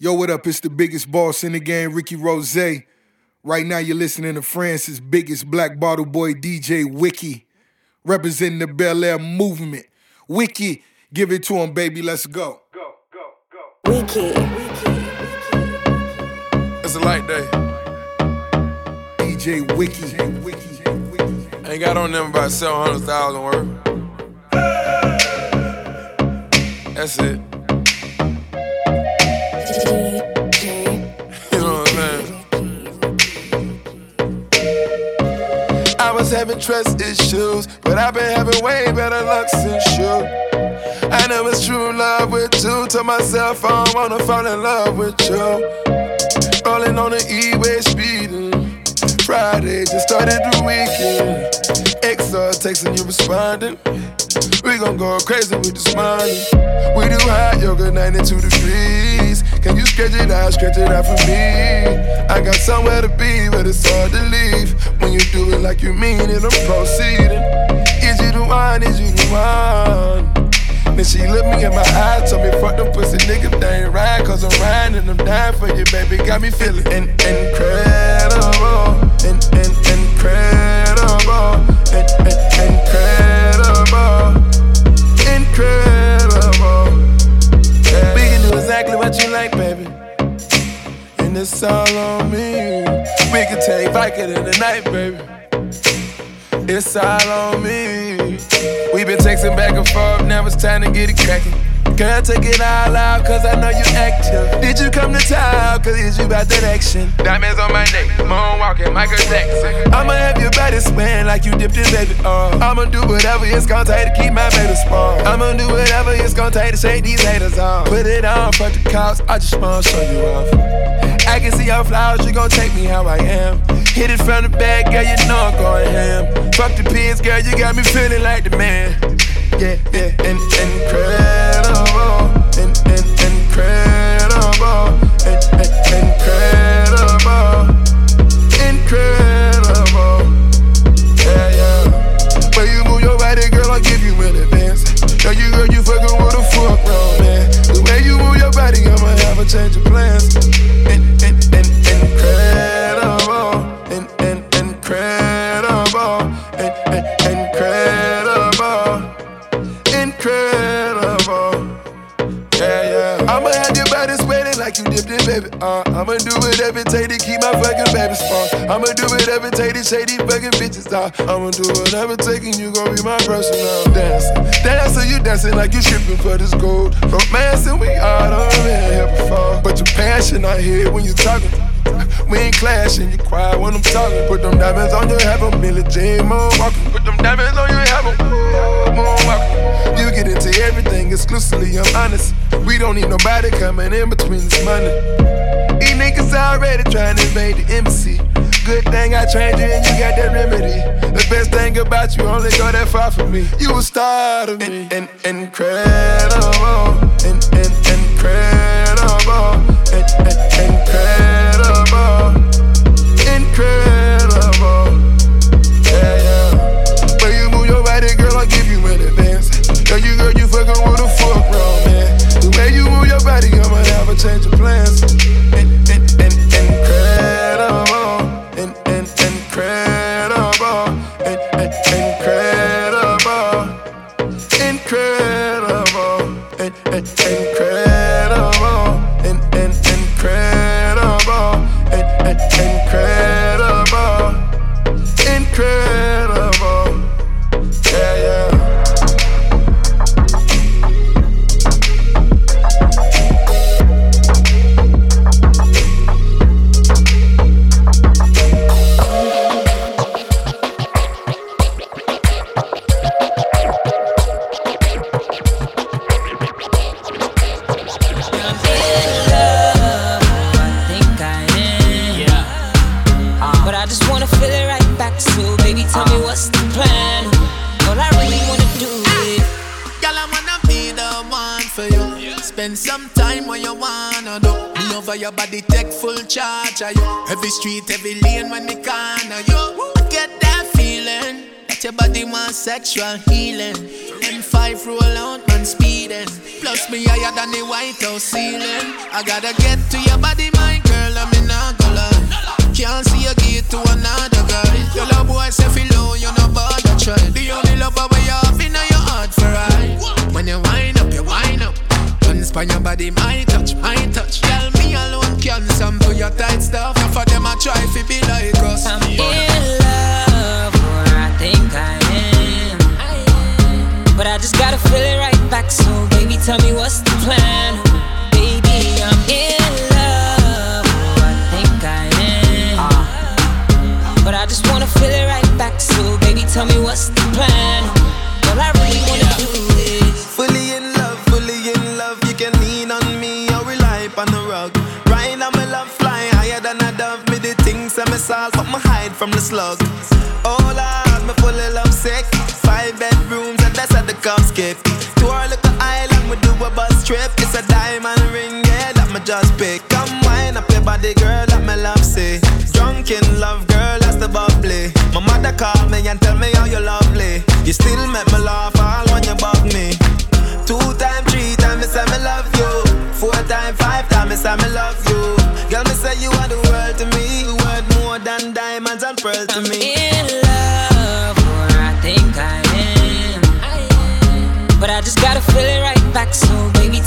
Yo, what up? It's the biggest boss in the game, Ricky Rozay. Right now, you're listening to France's biggest black bottle boy, DJ Wiki, representing the Bel Air movement. Wiki, give it to him, baby. Let's go. Go, go, go. Wiki. It's a light day. DJ Wiki. I ain't got on them about 700,000 worth. That's it. Was having trust issues, but I've been having way better luck since you. I know it's true love with you. To myself, I don't wanna fall in love with you. Rolling on the E-way speeding. Friday just started the weekend. XR texting you responding. We gon' go crazy with this money. We do hot yoga 92 degrees. Can you stretch it out, stretch it out for me? I got somewhere to be, but it's hard to leave. When you do it like you mean it, I'm proceeding. Is you the one? Is you the one? Then she looked me in my eyes, told me fuck them pussy niggas, they ain't right, cause I'm riding and I'm dying for you, baby. Got me feeling in- incredible, in- in- incredible, in- in- incredible incredible. Baby. And it's all on me. We can take Viking in the night, baby. It's all on me. We've been texting back and forth, now it's time to get it cracking. Girl, take it all out, cause I know you active. Did you come to town, cause it's you about that action? Diamonds on my neck, moonwalking, Michael Jackson. I'ma have your body spin like you dipped in baby oil. I'ma do whatever it's gonna take to keep my baby small. I'ma do whatever it's gonna take to shake these haters off. Put it on fuck the cops, I just wanna show you off. I can see your flowers, you gon' take me how I am. Hit it from the back, girl, you know I'm going ham. Fuck the pigs, girl, you got me feeling like the man yeah, yeah, in, incredible, in, in, incredible, in, in, incredible, incredible, fucking. I'ma do whatever and you gon' be my personal dancer. Dancer, you dancing like you tripping for this gold. Romancing, we all done been here before. But your passion, I hear when you talking. We ain't clashing, you quiet when I'm talking. Put them diamonds on your have a Millie J. Moonwalking. Put them diamonds on your have a moonwalking. You get into everything exclusively, I'm honest. We don't need nobody coming in between this money. These niggas already trying to invade the embassy. Good thing I trained you and you got that remedy. The best thing about you only go that far for me. You a star of me. In, in, incredible. In, in, incredible. In, in, incredible. Incredible. Yeah, yeah. When you move your body, girl, I'll give you an advance. Girl, you, girl, you fucking with a fuck wrong, man. The way you move your body, I'ma have a change of plans. Every street, every lane when me corner you. I get that feeling that your body wants sexual healing. M5 roll out man speeding. Plus me higher than the White House ceiling. I gotta get to your body, my girl, I'm in a lie. Can't see you get to another guy. Your love boy say feel low, you no bother try. The only love you have in your heart for right. When you wind up, you wind up. By your body, my touch, my touch. Tell me alone can sample your tight stuff. Now for them I try to be like us. I'm in love, or I think I am. But I just gotta feel it right back. So baby, tell me what's the plan? Baby, I'm in solve, but me hide from the slug. Oh Lord, me full of love sick. Five bedrooms and that's at the cup skip. To our little island, we do a bus trip. It's a diamond ring, yeah, that me just pick. Come wine up your body, girl, that me love see. Drunk in love, girl, that's the bubbly. My mother call me and tell me how you're lovely. You still make me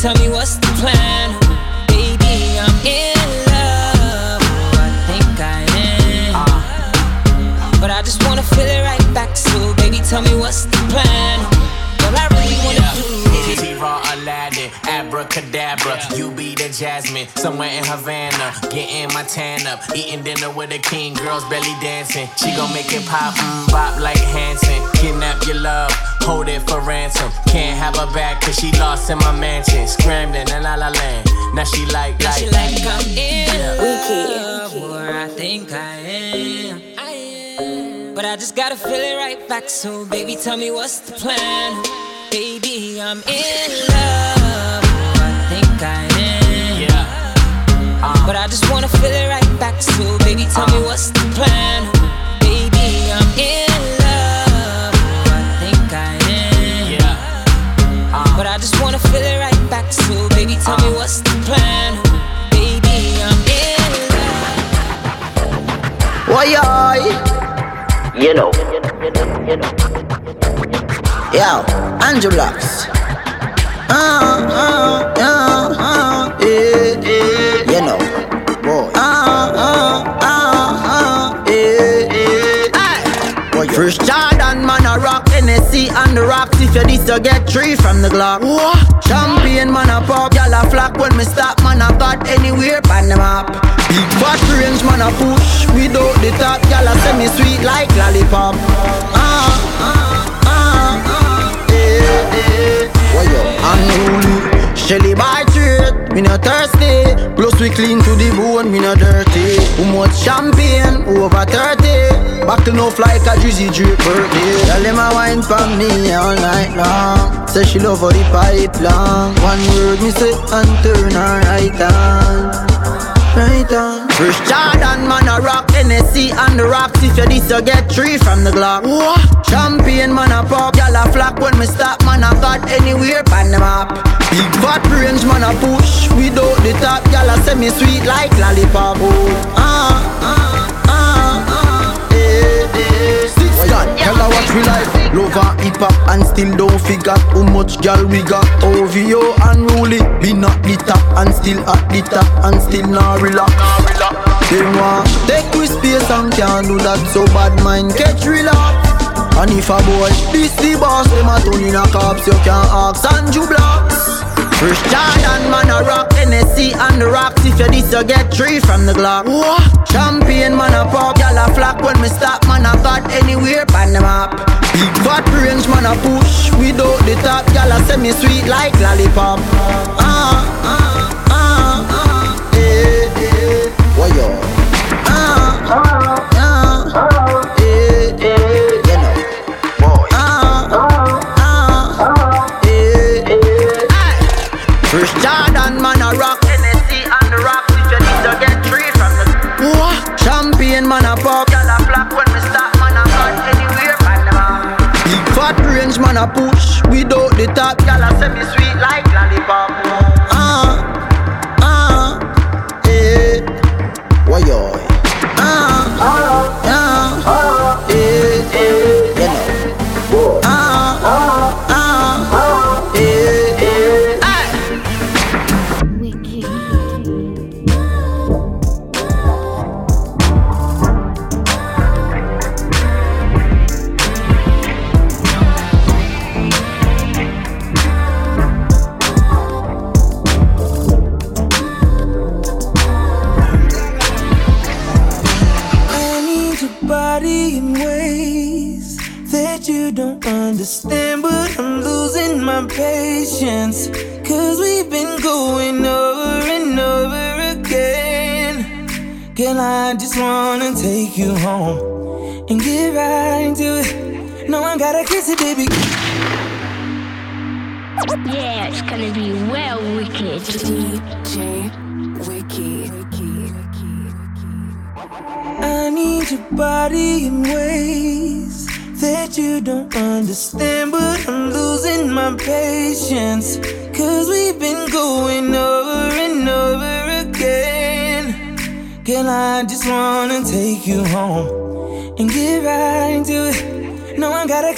tell me what's the plan? Jasmine, somewhere in Havana. Getting my tan up, eating dinner with a king. Girls belly dancing. She gon' make it pop, mm, bop like Hanson. Kidnap your love, hold it for ransom. Can't have her back cause she lost in my mansion. Scrambling in La La Land. Now she like, Now like, she like I'm in love, Where I think I am. I am. But I just gotta feel it right back. So baby, tell me what's the plan? Baby, I'm in love, yeah. But I just wanna feel it right back. So baby, tell me what's the plan? Baby, I'm in love, I think I am. Yeah. But I just wanna feel it right back. So baby, tell me what's the plan? Baby, I'm in love. Why You know. Yo, Andrew Blocks. Uh, uh, rocks. If you this, you get three from the Glock. What? Champion, man, a pop. Y'all a flock when me stop, man, I got anywhere, pan them up. Big fat range, man, a push. Without the top, y'all a semi sweet like lollipop. Ah, ah, ah, ah, eh, eh. Why you unruly? Shelly by trade, me not thirsty. Plus we clean to the bone, me not dirty. Who much champagne? Over 30. Buckle no like a Drizzy drip birthday. Tell them wine for me all night long. Say she love for the pipe long. One word me say and turn her right on. Right on. First Jordan, man, a rock NSC and the rocks. If you this, you get three from the Glock. What? Champion, man, a pop. Y'all a flock when me stop, man, I got anywhere, pan the map. Big fat range, man, a push. Without the top, y'all a semi sweet like lollipop. Oh, ah, ah, ah, ah, eh, eh. Six gun, tell her what we like. Love and hip hop and still don't figure how much gal we got. OVO and Ruli, be not the top and still at the top and still not relax. They want take we space and can't do that so bad mind catch relax. And if a boy this the boss, them a turn in a cops, you can't ask and you Blocks. First Jordan, man, a rock NSC and the rocks. If you this, you get three from the Glock. What? Champion, man, a pop. Y'all a flock when me stop, man, I got anywhere, pan them up. Big fat range, man, a push. Without the top, y'all a semi sweet like lollipop. Ah, ah, ah, ah, eh, eh. Why yo? Ah, ah, ah, a push. Without the top, y'all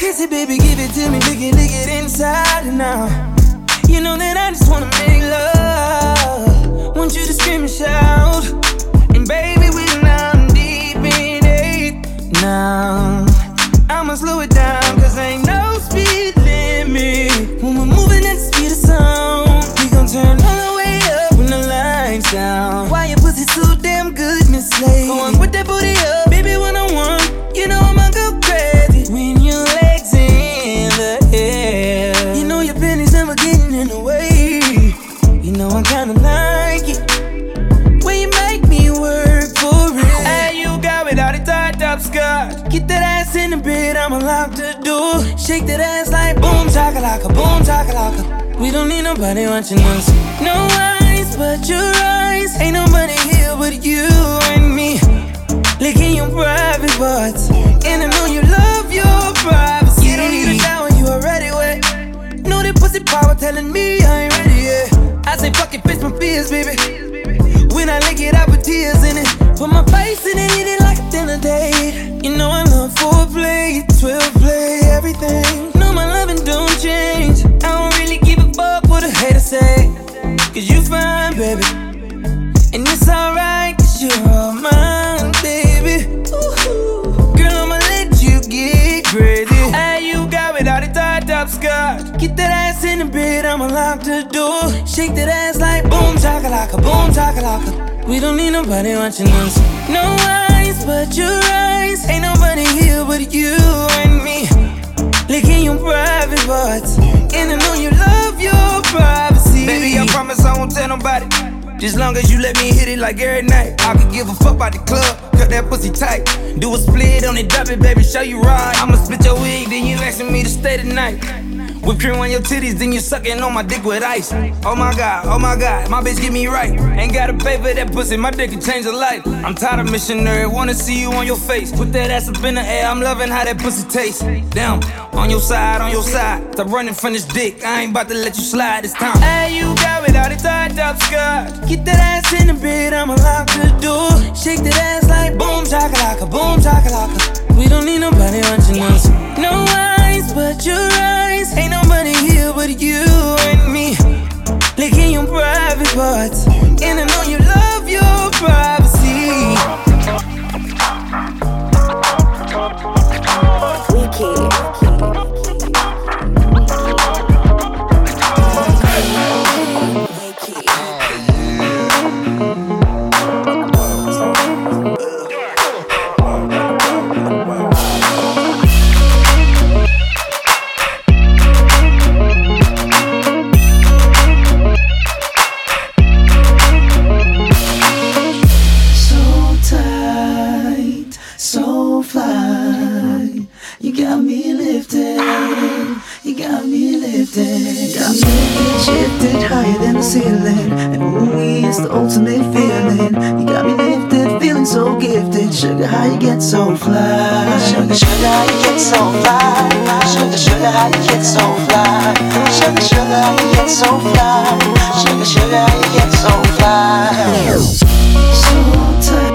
kiss it, baby, give it to me, lick it, lick it inside and out. You know that I just wanna make love. Want you to scream and shout. We don't need nobody watching us. No eyes but your eyes. Ain't nobody here but you and me. Licking your private parts. And I know you love your privacy. You don't need a shower, you already wet. Know that pussy power telling me I ain't ready yet. I say fuck it, face my fears, baby. When I lick it, I put tears in it. Put my face in it, baby. And it's alright, cause you're all mine, baby. Girl, I'ma let you get crazy. Hey, you got without a tied up skirt. Get that ass in the bed, I'ma lock the door. Shake that ass like boom, chakalaka, boom, chakalaka. We don't need nobody watching us. No eyes but your eyes. Ain't nobody here but you and me. Licking your private parts. And I know you love your privacy. Baby, I promise I won't tell nobody. Just long as you let me hit it like every night. I could give a fuck about the club, cut that pussy tight. Do a split on it, drop it, baby, show you right. I'ma split your wig, then you asking me to stay tonight. Whip cream on your titties, then you sucking on my dick with ice. Oh my god, oh my god, my bitch get me right. Ain't gotta pay for that pussy, my dick can change a life. I'm tired of missionary, wanna see you on your face. Put that ass up in the air, I'm loving how that pussy tastes. Damn, on your side, on your side. Stop running from this dick, I ain't about to let you slide this time. Hey, you got without a tied up skirt. Get that ass in the bed, I'ma lock the door. Shake that ass like boom, chakalaka, boom, chakalaka. We don't need nobody watching us. No but your eyes. Ain't nobody here but you and me. Licking your private parts. And I know you love your privacy. Sugar, how you get so fly? Sugar, sugar, how you get so fly? Sugar, sugar, how you get so fly? Sugar, sugar, how you get so fly? Sugar, sugar, how you get so fly? So tight.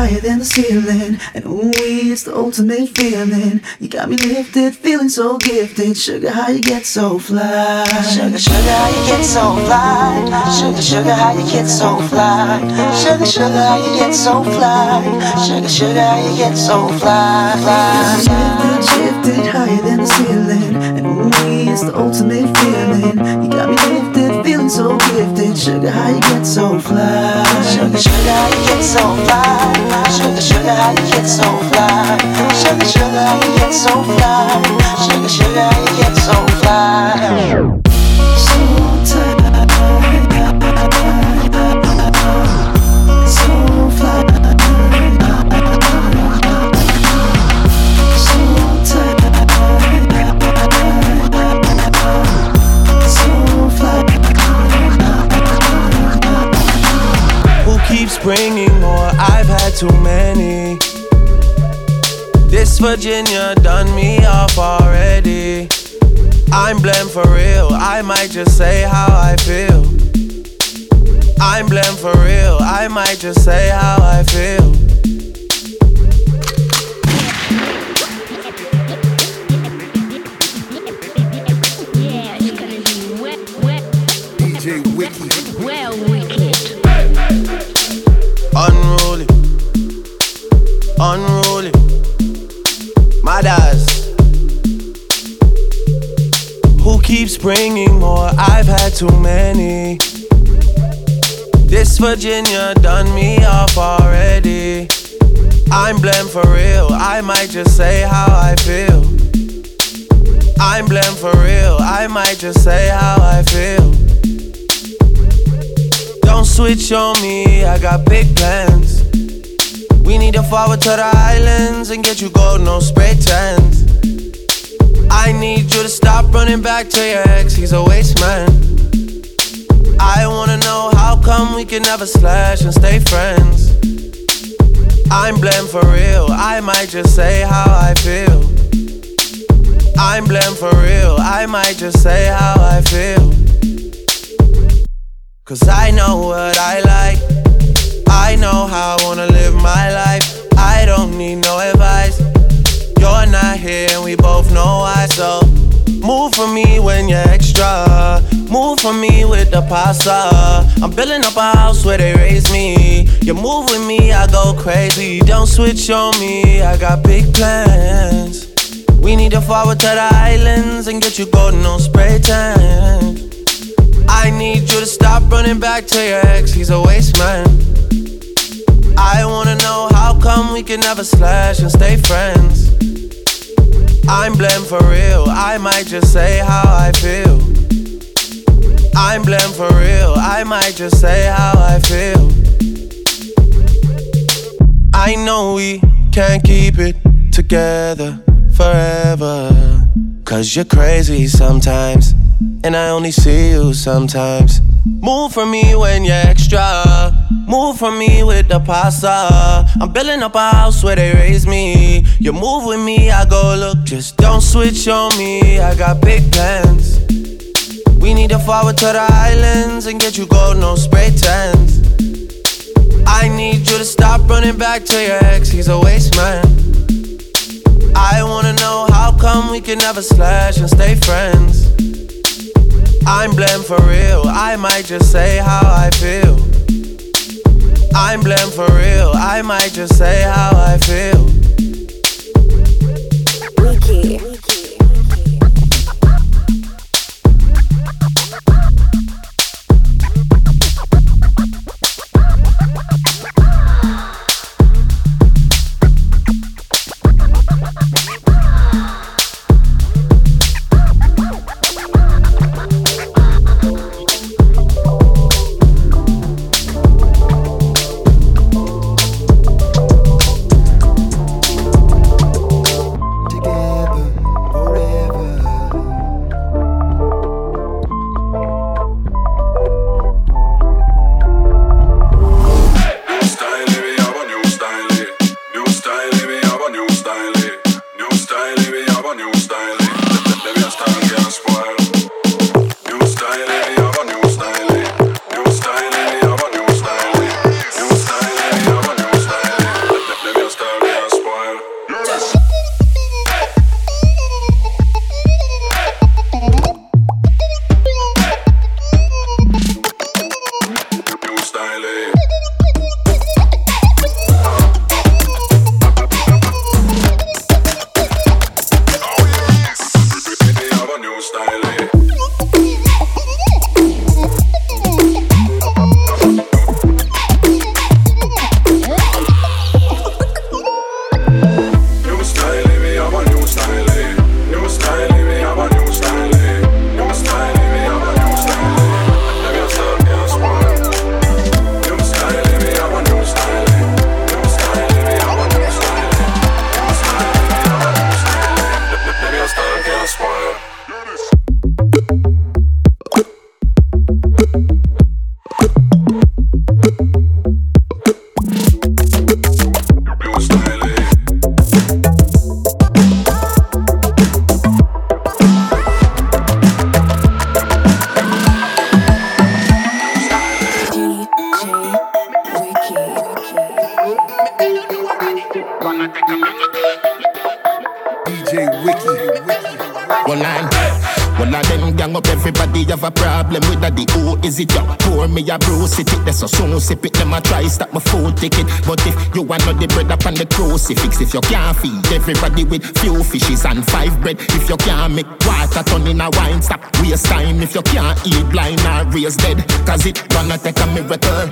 Higher than the ceiling. And ooh, it's the ultimate feeling. You got me lifted, feeling so gifted. Sugar, how you get so fly? Sugar, sugar, how you get so fly? Sugar, sugar, how you get so fly? Sugar, sugar, how you get so fly? Sugar, sugar, how you get so fly? fly. Lifted, shifted higher than the ceiling. And ooh, it's the ultimate feeling. You got me so gifted. Sugar, how you get so fly? Sugar, sugar, how you get so fly? Sugar, sugar, how you get so fly? Sugar, sugar, how you get so fly? Sugar, sugar, how you get so fly? So had too many. This Virginia done me off already. I'm blamed for real. I might just say how I feel. I'm blamed for real. I might just say how I feel. Unruly. Mothers. Who keeps bringing more? I've had too many. This Virginia done me off already. I'm blamed for real. I might just say how I feel. I'm blamed for real. I might just say how I feel. Don't switch on me, I got big plans. Need to forward to the islands and get you gold, no spray tans. I need you to stop running back to your ex, he's a waste man. I wanna know how come we can never slash and stay friends. I'm blamed for real, I might just say how I feel. I'm blamed for real, I might just say how I feel. Cause I know what I like. I know how I wanna live my life. I don't need no advice. You're not here and we both know why. So move for me when you're extra. Move for me with the pasta. I'm building up a house where they raise me. You move with me, I go crazy. Don't switch on me, I got big plans. We need to forward to the islands and get you golden on spray tan. I need you to stop running back to your ex, he's a waste man. I wanna know how come we can never slash and stay friends. I'm blamed for real, I might just say how I feel. I'm blamed for real, I might just say how I feel. I know we can't keep it together forever. Cause you're crazy sometimes, and I only see you sometimes. Move for me when you're extra. Move for me with the pasta. I'm building up a house where they raise me. You move with me, I go look. Just don't switch on me. I got big plans. We need to forward to the islands and get you gold, no spray tans. I need you to stop running back to your ex, he's a waste man. I wanna know how come we can never slash and stay friends. I'm blamed for real, I might just say how I feel. I'm blamed for real, I might just say how I feel. Wiki. Everybody with few fishes and five bread, if you can't make water turn in a wine, stop waste time. If you can't eat blind or raise dead, cause it gonna take a miracle.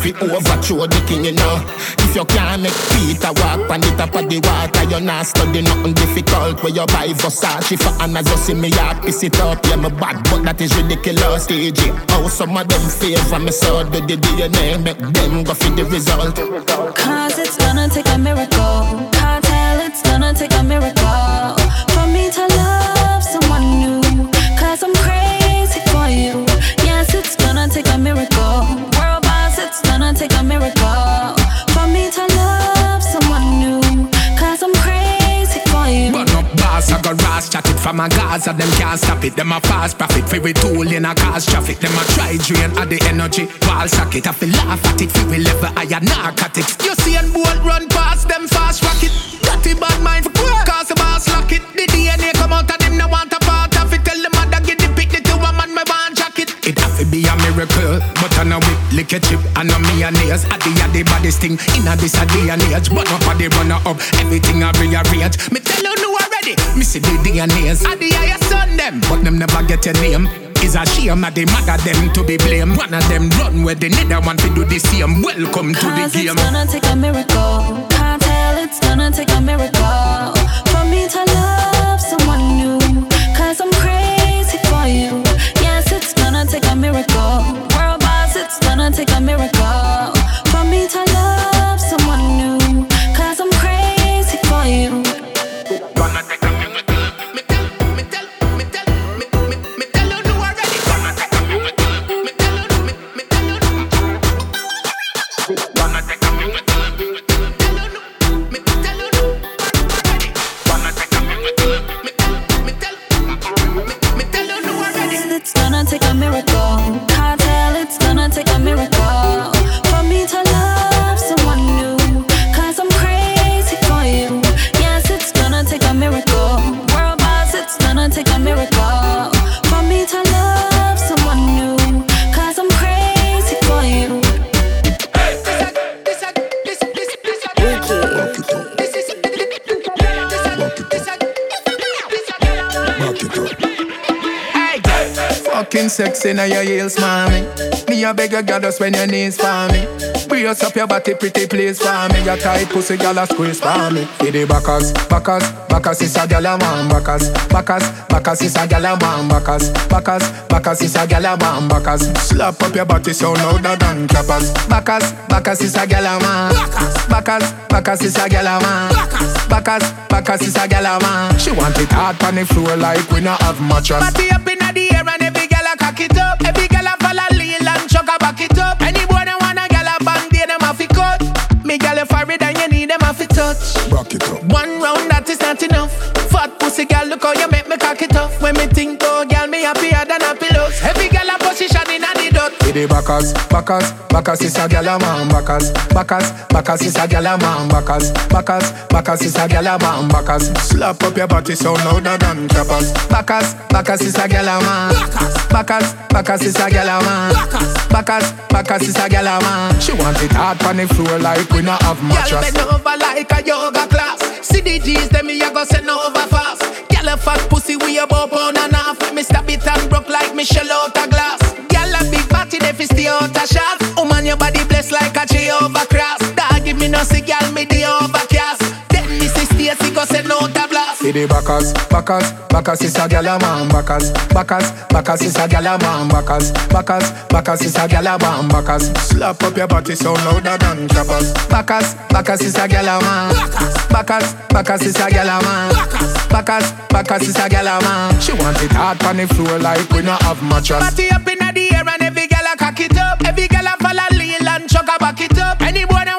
Fi overthrow the king, you know. If you can't make Peter walk on the top of the water, you're not studying nothing difficult. Where you buy Versace for Anna, just see me up, piss it up. Yeah, me bad, but that is ridiculous. DJ, how some of them favor me so do the DNA, make them go for the result. Cause it's gonna take a miracle. It's gonna take a miracle for me to love someone new. Cause I'm crazy for you. Yes, it's gonna take a miracle. World boss, it's gonna take a miracle for me to love someone new. Cause I'm crazy for you. Burn up boss, I got ras chat it from a Gaza, them can't stop it. Them a fast profit, for we tool in a cause traffic. Them a try drain of the energy, wall socket. I feel laugh at it, for we level higher narcotics. You see and bolt run past them fast rocket. Dirty bad mind for poor, cause the boss lock it. The DNA come out of them, no want a part of it. Tell them mother get the pick, the two a man, me want jacket. It have to be a miracle, but I know whip, lick a chip, I know me and nails. I the the baddest thing in a this a day and age. But up a runner up, everything I rearrange. Me tell you no already, me see the DNAs. I the highest son them, but them never get your name. Is a shame that they mother them to be blamed. One of them run where they need one to do the same. Welcome to the Cause game. it's gonna take a miracle. Can't it's gonna take a miracle for me to love someone new. Cause I'm crazy for you. Yes, it's gonna take a miracle. World boss, it's gonna take a miracle for me to fucking sexy now your heels, mommy. Me a beg you, girl, just when your knees for me. Brace up your body, pretty please for me. Your tight pussy, girl, a squeeze for me. For the backers, backers, backers is a girl a man. Backers, backers, backers is a girl a man. Backers, backers, backers is a girl a man. Backers, slap up your body so louder than clappers. Backers, backers is a girl a man. Backers, backers is a girl a man. Backers, backers is a girl a man. She want it hard on the floor like we not have mattress. Party up inna the air Me girl a it and you need them a fi touch. Back it up. One round that is not enough. Fat pussy girl, look how you make me cock it off. When me think, oh girl, me happier than a pillows. Every girl a position inna the. Backers, backers, backers is a gyal a man. Backers, backers, backers is a gyal a man. Backers, backers, backers is a gyal a man. Backers, slap up your body so louder than clappers. Backers, backers is a gyal a man. Backers, backers is a gyal a man. Backers, backers is a gyal a man. She want it hard on the floor like we not have Girl mattress. bend over like a yoga class. See the G's, them me a go send over fast. Girl a fat pussy we a bow pound and half. Me stop it and broke like Michelle out a glass. Girl a big body, they fi stay out a shot. Oh man, your body blessed like a Jehovah cross. Dog give me no girl me the overcast. Then me see Stacy go send out a blast. For the backers, backers, backers is a gyal a man. Backers, backers, backers is a gyal a man. Backers, backers, backers is a gyal a man. Backers, slap up your body so louder than clappers. Backers, backers is a gyal a man. Backers, backers is a gyal a man. Backers, backers is a gyal a man. She want it hard on the floor like we not have mattress. Party up inna the air and every girl a cock it up. Every girl a follow lean and chuck a back it up. Any boy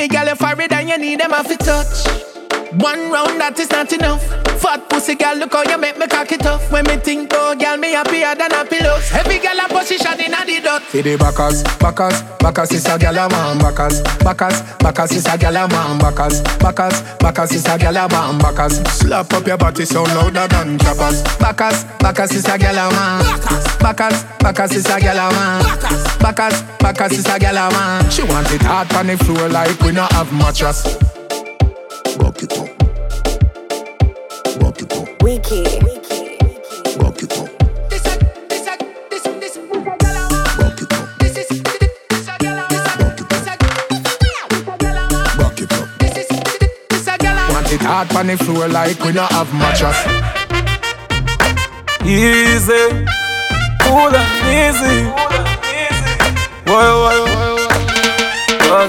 Me girl a it and you need them a fi touch. One round that is not enough. Fat pussy girl, look how you make me cock it off. When me think, oh girl, me happier than a pillows. Every girl a position in a the dot. See the backers, backers, backers is a gal a man. Backers, backers, backers is a gal a man. Backers, backers, backers is a gal a man. Backers, slap up your body so louder than choppers. Backers, backers is a gal a man. Backers, backers is a gal a man. Backers, backers is a gal a man. She want it hard on the floor like we not have mattress. Wiki. Rock it up. Want it hard on the floor like we not have mattress. Easy, cool and easy. Why, why, why, why?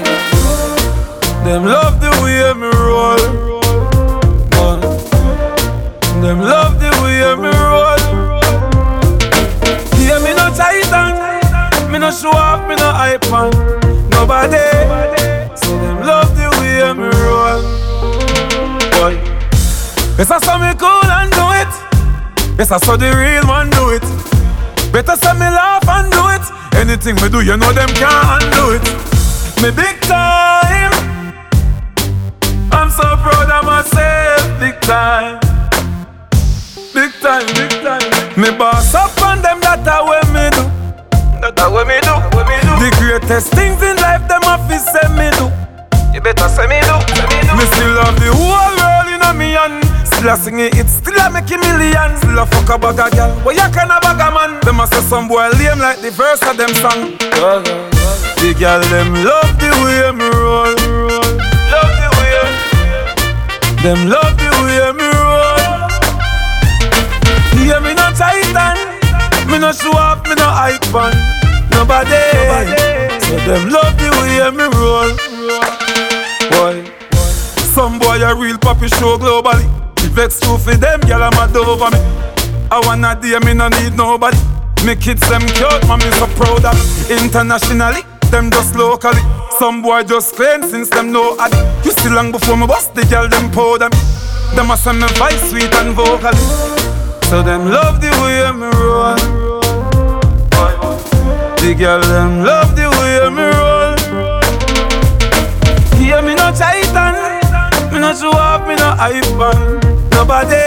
Them love the way me roll. Them love the way me roll. Yeah, me no titan. Me no show off, me no hype man. Nobody. So them love the way me roll. Boy. Better say me cool and do it. Better say the real man do it. Better say me laugh and do it. Anything me do, you know them can't undo it. Me big time. I'm so proud of myself, big time. Big time, big time. Me boss up on them, that a way me do. That a way me do, way me do. The greatest things in life, them to say me do. You better say me do, say me do. Me still love the whole world in a me hand. Still a sing it, it still a make a million. Still a fuck a bag a girl, but you can a bag a man. Them a say some boy lame like the verse of them song. The girl them love the way me roll, love the way. Them love me no show off, me no hype man. Nobody. So them love the way me roll. Boy, some boy a real poppy show globally. The vex too for them, gyal a mad over me. I wanna day me no need nobody. Me kids them cute, mommy so proud of me. Internationally, them just locally. Some boy just claim since them know I You still long before me bust the girl them powder me. Them a send me voice sweet and vocally. So them love the way me roll. The girl them love the way me roll. Yeah, me no titan, me no off, me no hype man. Nobody.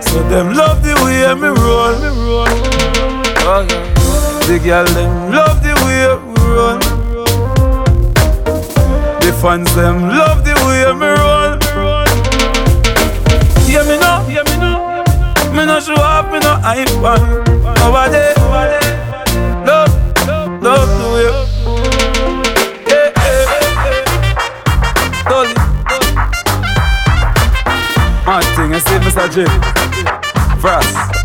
So them love the way me roll. The girl them love the way me roll. The fans them love the way me roll. Yeah, me no, yeah. Me no show off, me no hype man. Nobody, nobody. Love, love the way. Yeah, yeah, yeah. Dolly. Mad thing, I see Mr. J. Frost.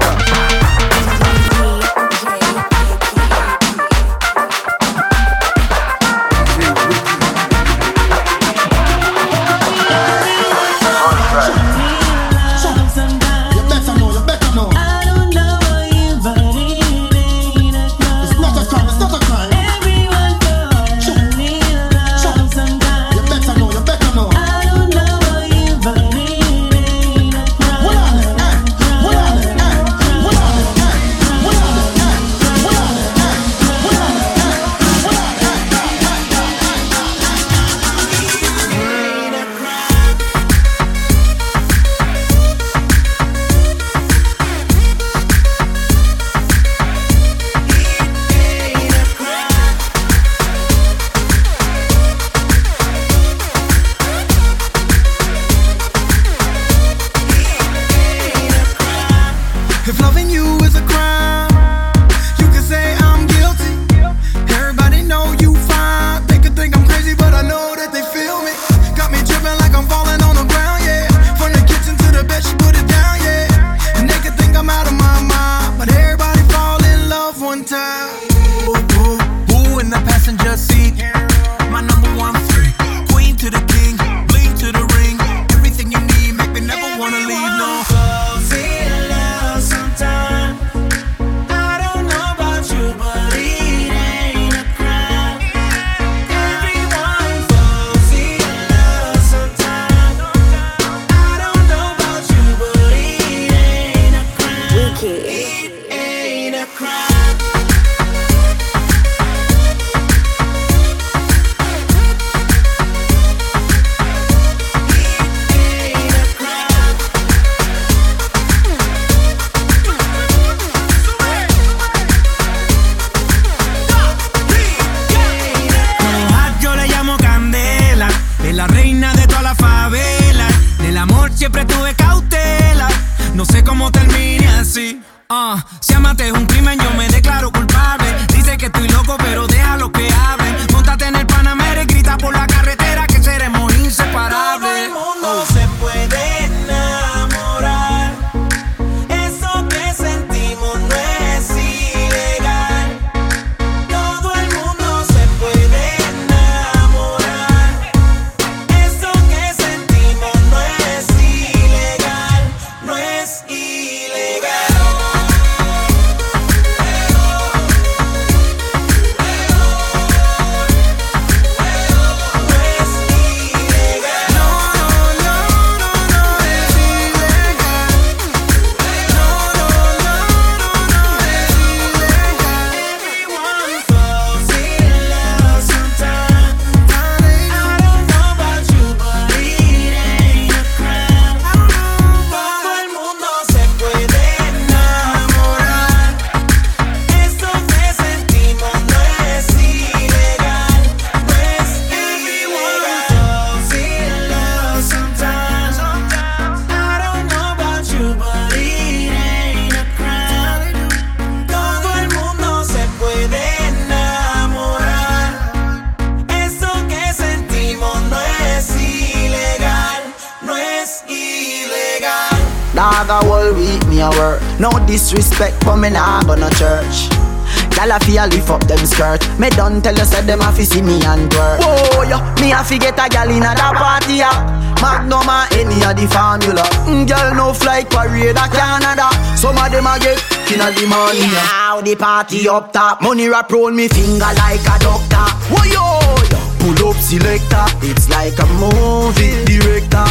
Me done tell you said them a fi see me and work. Whoa, yo, me a fi get a gyal inna da party ya. Magnum a any of the formula. Mm, Girl no fly parade a Canada. Some of them a get inna the money. Now the party up top. Money wrap round me finger like a doctor. Whoa yo, yo. Pull up selector. It's like a movie director.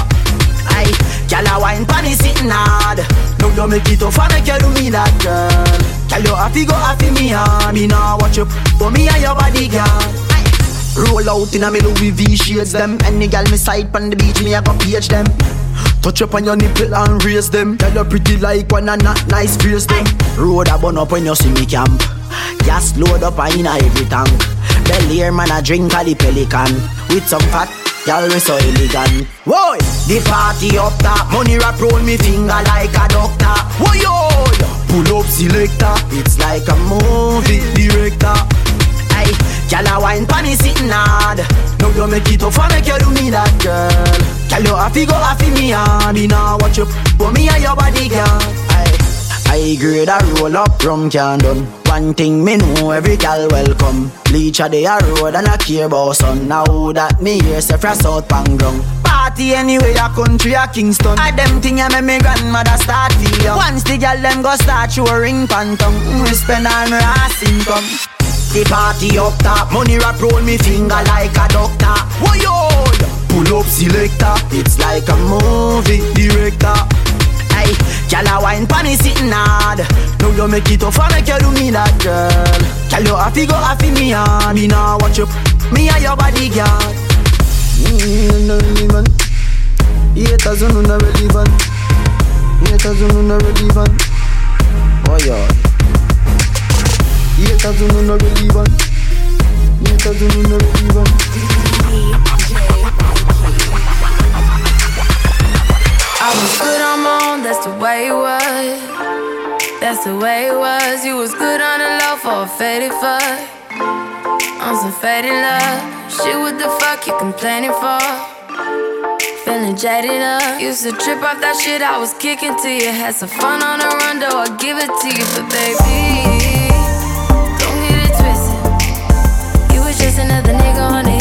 Aye, gyal a wine panny sitting hard. Now you make it tough and make you do me that girl. Gyal you happy go happy me hard. Me nah watch you, but me and your body girl. Roll out in a me Louis V shades them. Any gal me side pon the beach me a go page them. Touch up on your nipple and raise them. Tell you pretty like one and not nice face them. Road a burn up when you see me camp. Gas load up and inna every tank. Belly air man a drink a the pelican. With some fat Y'all me so elegant. Whoa, the party up top. Money wrap round me finger like a doctor. Whoa, yo. Pull up selector It's like a movie director Aye, gyal a wine panny sitting hard. Now you make it tough and make you do me that girl. Gyal you happy go happy me hard. Me nah watch you, but me and your body girl. Aye, I grade a roll up rum can done. One thing me know every gal welcome. Bleach a day a road and a care about sun. Now that me hear say fra South Pangrong. Party anyway a country a Kingston. A them thing a make me grandmother start feel. Once the gal them go start show ring pan tongue. We spend on me ass income. The party up top, money wrap roll me finger like a doctor. Whoa yo, pull up selector, it's like a movie director. Hey, gyal a wine panny sitting hard. Now you make it tough and make you do me that girl. Gyal you happy go happy me hard. Me nah watch you, me and your body girl. Oh. I was good on my own, that's the way it was. That's the way it was. You was good on the low for a faded fuck. On some faded love. Shit, what the fuck you complaining for? Feeling jaded up. Used to trip off that shit I was kicking to you. Had some fun on the run, though I give it to you. But baby, don't get it twisted. You was just another nigga on the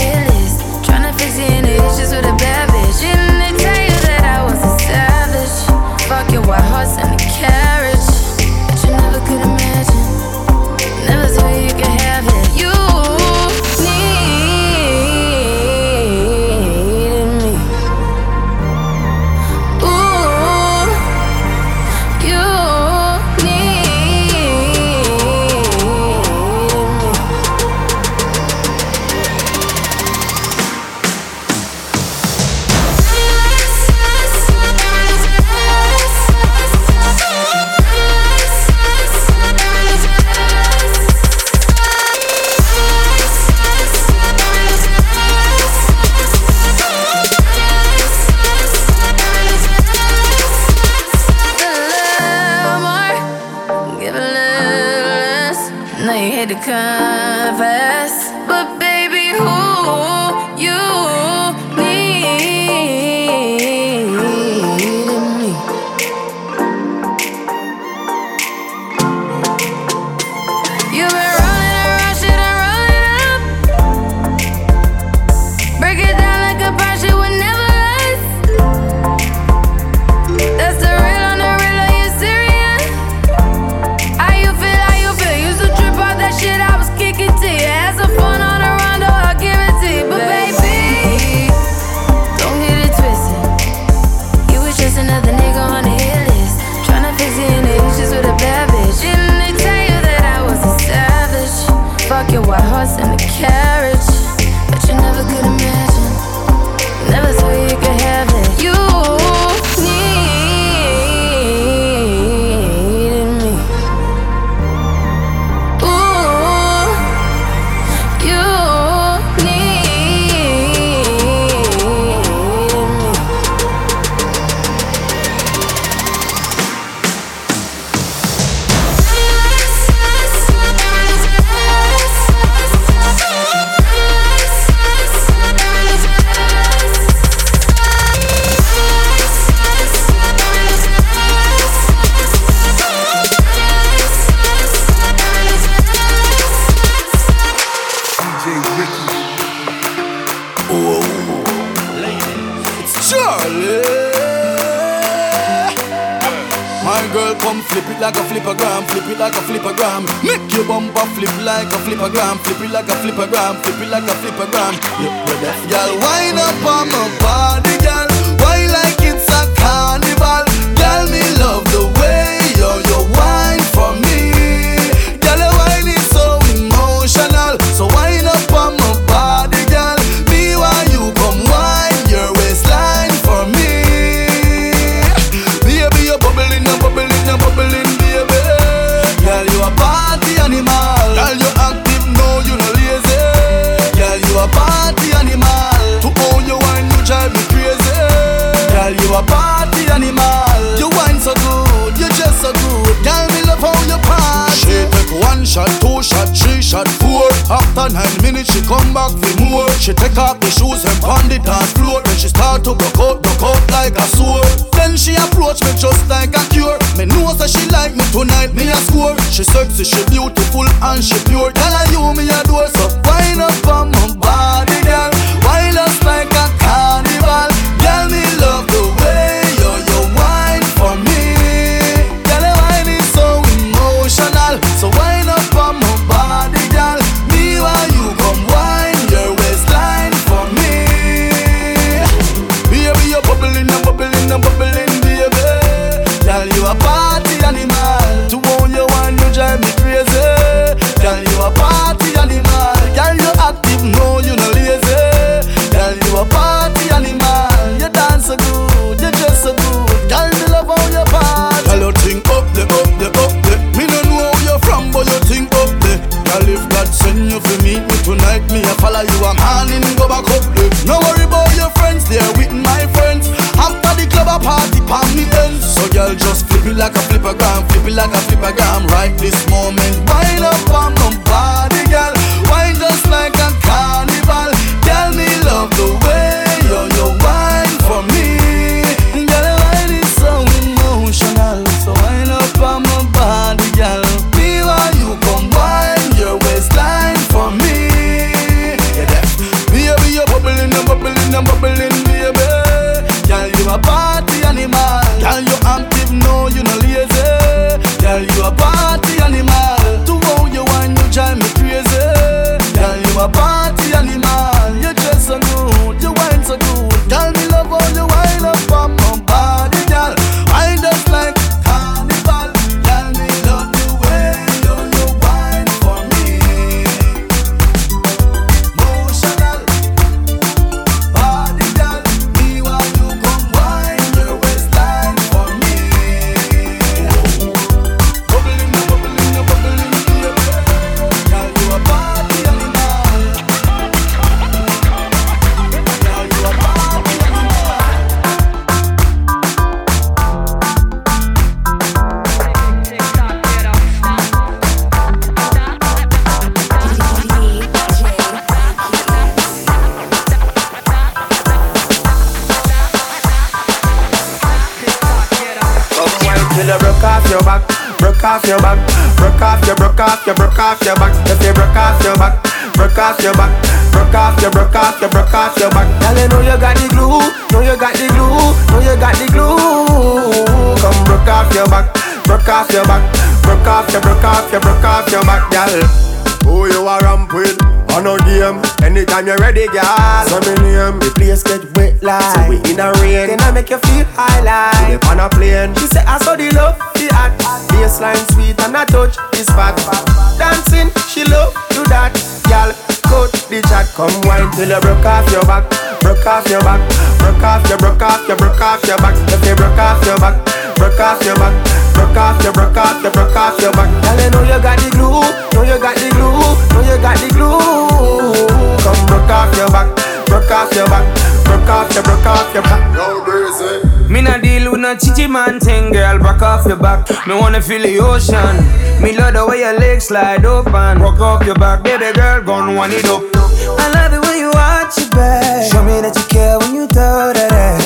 you one shot, two shot, three shot, four. After nine minutes, she come back for more. She take off the shoes and pound it dance floor. Then she start to broke out, broke out like a sword. Then she approach me just like a cure. Me know that she like me tonight, me a score. She sexy, she beautiful and she pure. Tell her you me a door, so wind up on my body, girl. Wind us like a a flippergram, flip it like a flippergram. Right this moment, wind up on broke off your back. If you broke off your back, broke off your back, broke off your, broke off your, broke off your back. Girl, you know you got the glue, know you got the glue, know you got the glue. Come broke off your back, broke off your back, broke off your, broke off your, broke off your back, girl. Who you are ramp with? On a game, anytime you're ready, girl. You broke off your back, broke off your back, broke off your, broke off your, broke off your back. If you broke off your back, broke off your back, broke off your, broke off your, broke off your back. Girl, you know you got the glue, know you got the glue, know you got the glue. Come broke off your back, broke off your back, broke off your, broke off your back. No breezy. Me not deal with no chichi man thing, girl. Back off your back. Me wanna feel the ocean. Me love the way your legs slide open. Rock off your back, baby girl, gon' one it up. I love back. Show me that you care when you throw that ass.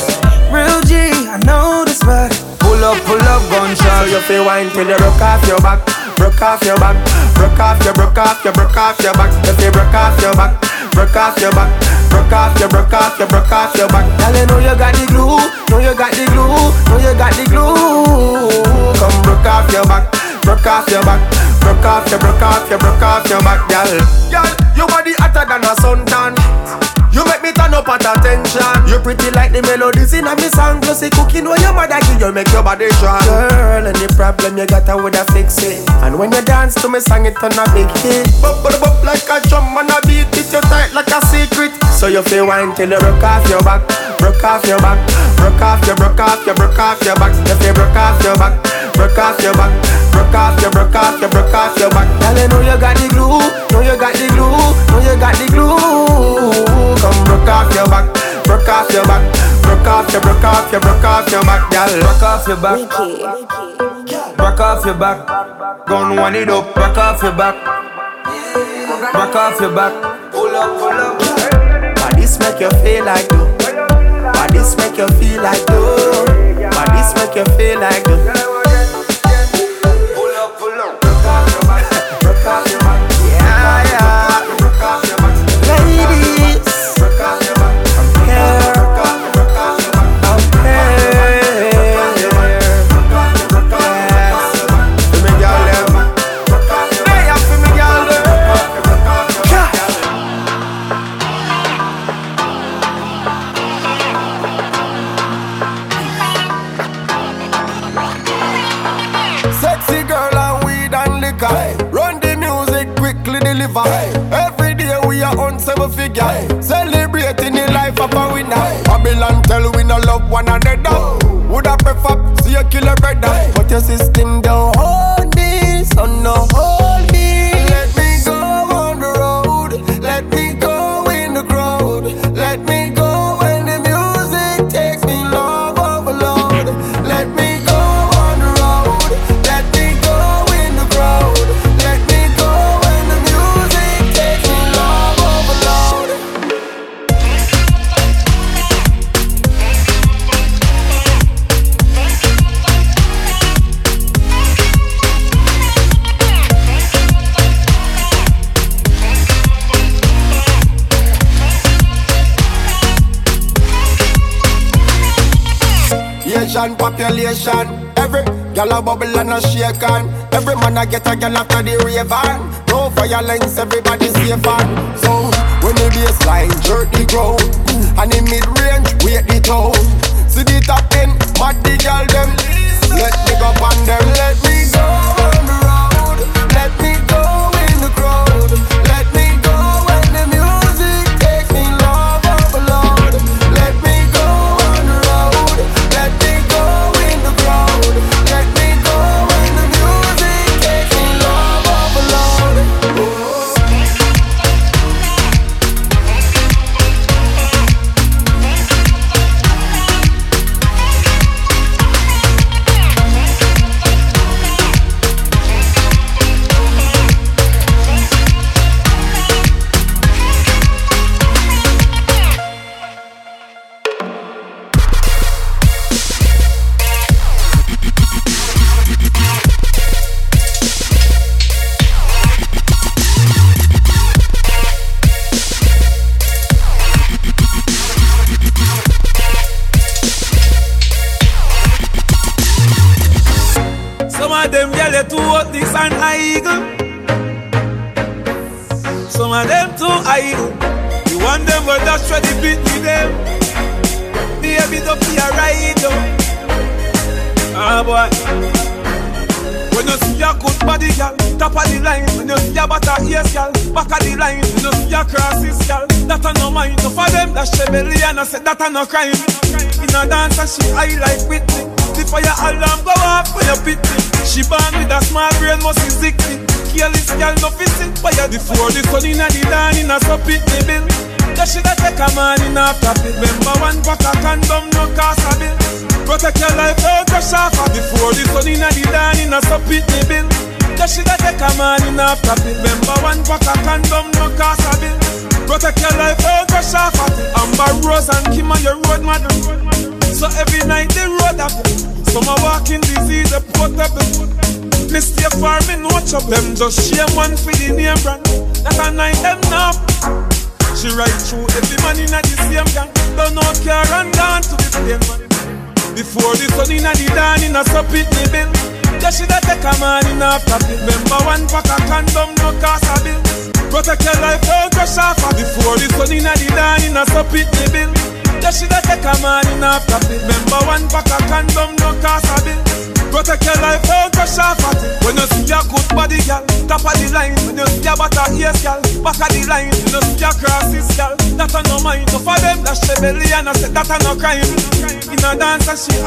Real G, I know this back. Pull up, pull up, gun show. You feel wine till you broke off your back. Broke off your back. Broke off your, broke off your, broke off your back. If you broke off your back. Broke off your back. Broke off your, broke off your, broke off your back. Girl, you know you got the glue. Know you got the glue. Know you got the glue. Come broke off your back. Broke off your back. Broke off your, broke off your, broke off your back, girl. Girl, your body hotter than a suntan. You make me turn up at attention. You pretty like the melodies in a me song. Plus cooking where your mother give you make your body strong. Girl, any problem you got, I woulda fix it. And when you dance to me song, it turn a big hit. Bop bop bop like a drum and a beat. It you tight like a secret. So you feel wine till you broke off your back, broke off your back, broke off your, broke off your, broke off your back. You feel broke off your back, broke off your back, broke off your, broke off. you broke off, you broke off your back, girl. Broke off your back. Broke off your back. Gone one it up, broke off your back. Broke off your back. Pull up, pull up. But this make you feel like you. But this make you feel like you. But this make you feel like you. kill a brother. Put your system down bubble and a shake on. Every man I get a girl after the rave on. No violence, everybody safe on. So when the baseline jerk the ground, mm, and the mid range wait the tone. See the top end, mad the girl them. Let me go on them, let me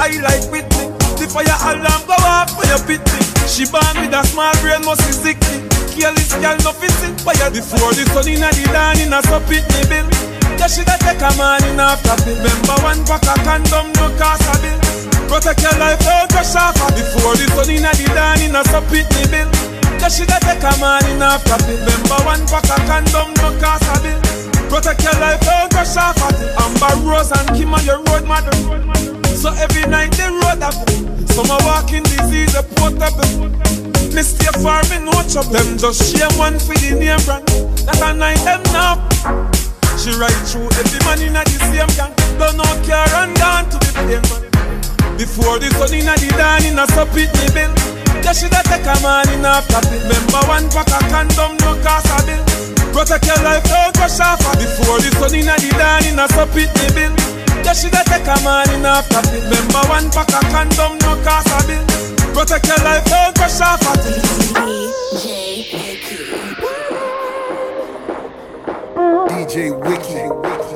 high like Whitney The fire alarm go off when you pit me. She born with a small brain, must be sickly careless girl no fit sit fire Before the sun inna the dawn inna so pit me bill. You shoulda take a man in after pill Remember one pack of condom no cost a bill. Protect your life don't crush off Before the sun inna the dawn inna so pit me bill. You shoulda take a man in after pill Remember one pack of condom no cost a bill. Protect your life don't crush off Amber Rose and Kim on your road mother So every night they road up. Some are walking disease a portable me stay far, me no chop them Just share one for the name brand That a night them now She ride through every man in the same gang. Don't know care and gone to the man Before the sun in the dawn in a sup it me bill. You shoulda take a man in a top it Remember one pack of condom no cost a bill. Protect your life, don't crush off Before the sun in the dawn in a sup it me bill You shoulda take a man in a top it Remember one pack of condom no cost a bill Protect your life, don't crush off at it. DJ DJ Wiki.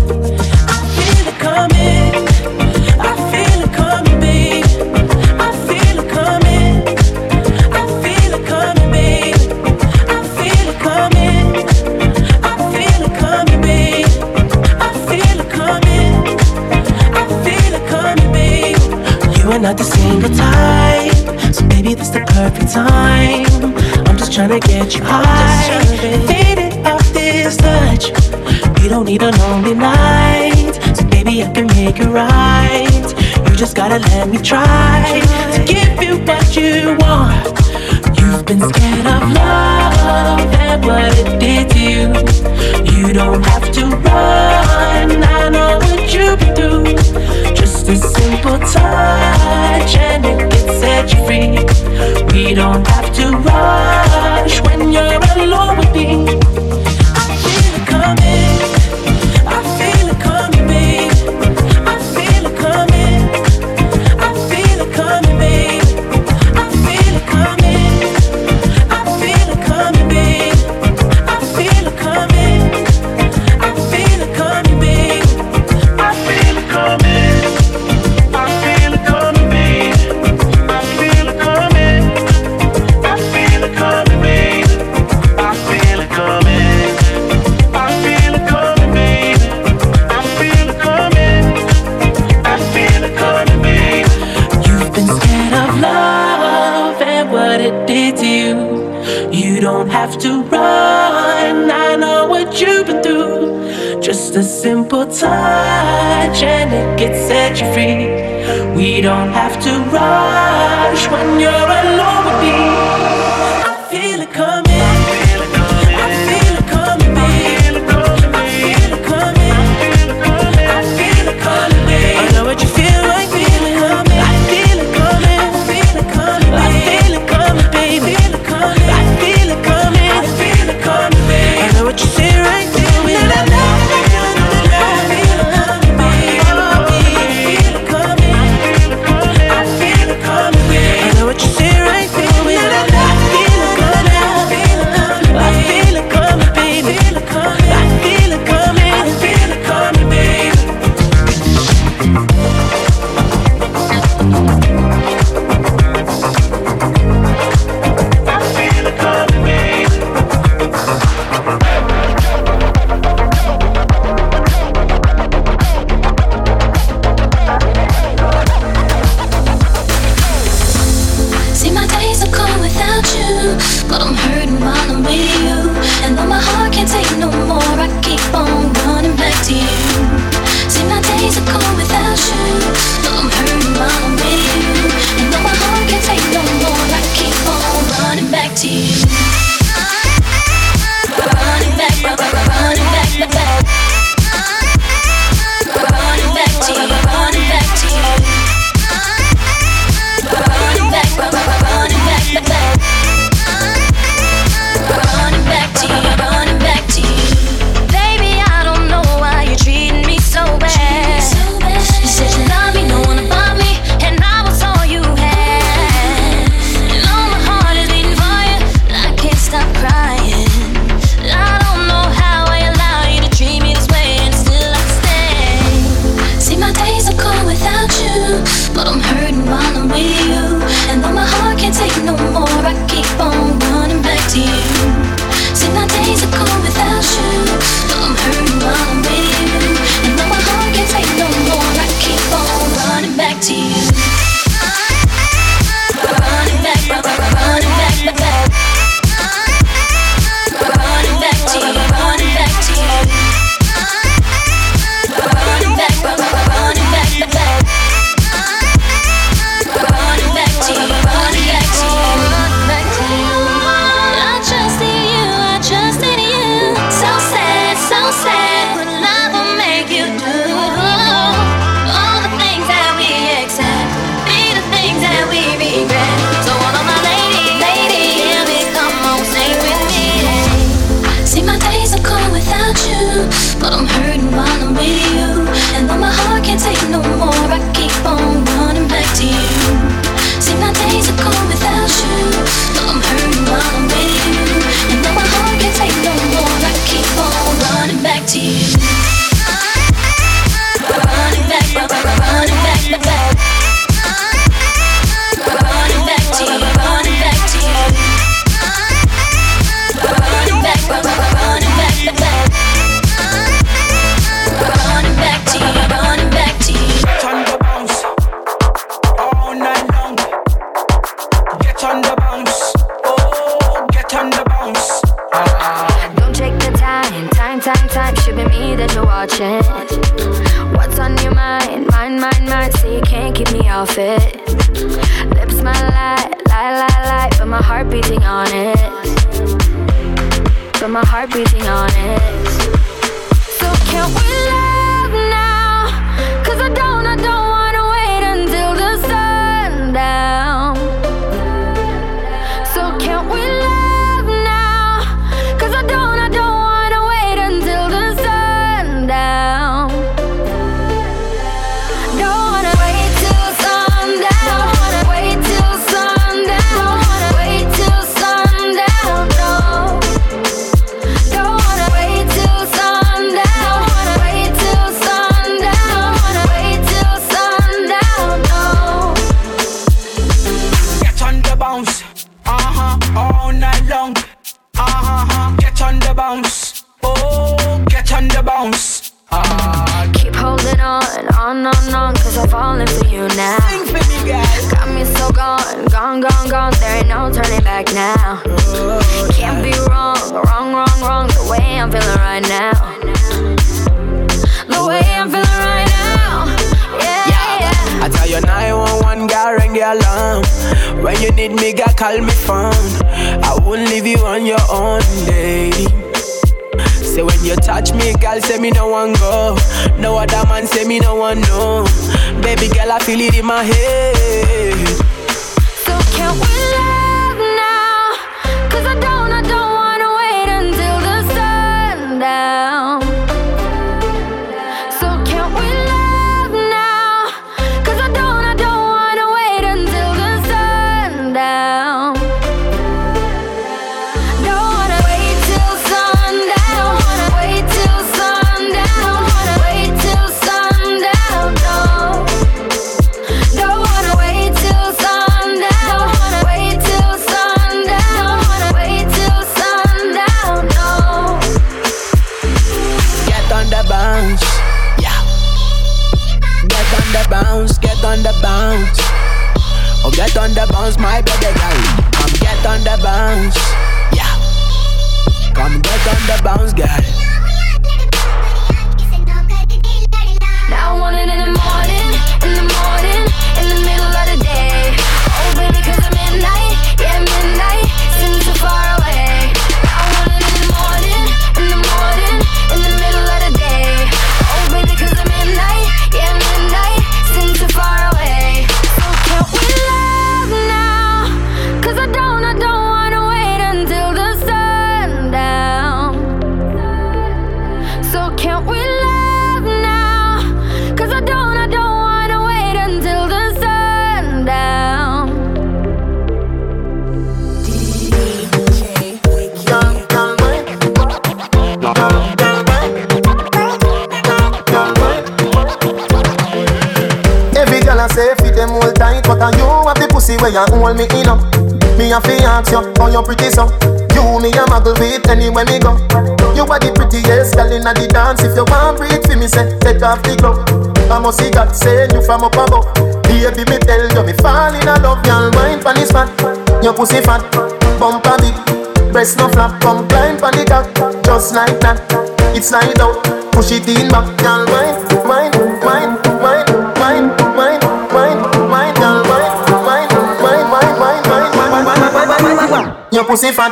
pussy fat.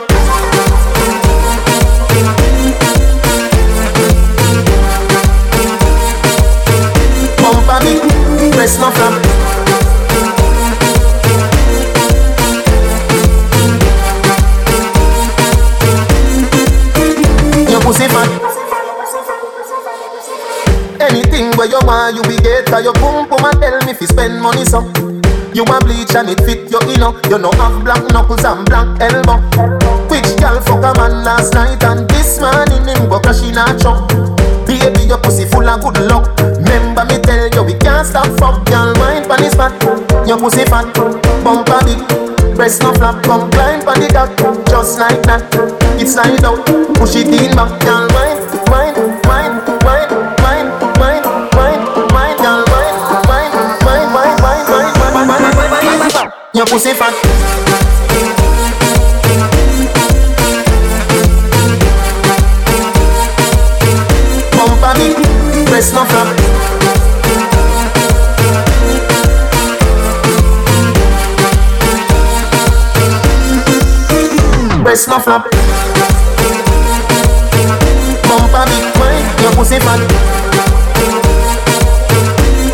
Bumper big, Press my flap. Your pussy fat. Anything where you want, you be get. Cause your boom boom and tell me if you spend money so. You want bleach and it fit your inner. You know have black knuckles and black. Of good luck. Remember me tell you we can't stop fuck. Girl, mind pan is fat. Your pussy fat, bumper big. Breast no flap, come climb on the cock Just like that, it's slide out Push it in back, girl, mind, mind, mind, mind, mind, mind, mind, mind, girl, mind, mind, mind, mind, mind, mind, mind, mind, mind, mind, Your pussy fat Bumper breast no flap breast no flap. Bumper big wine, your pussy fat.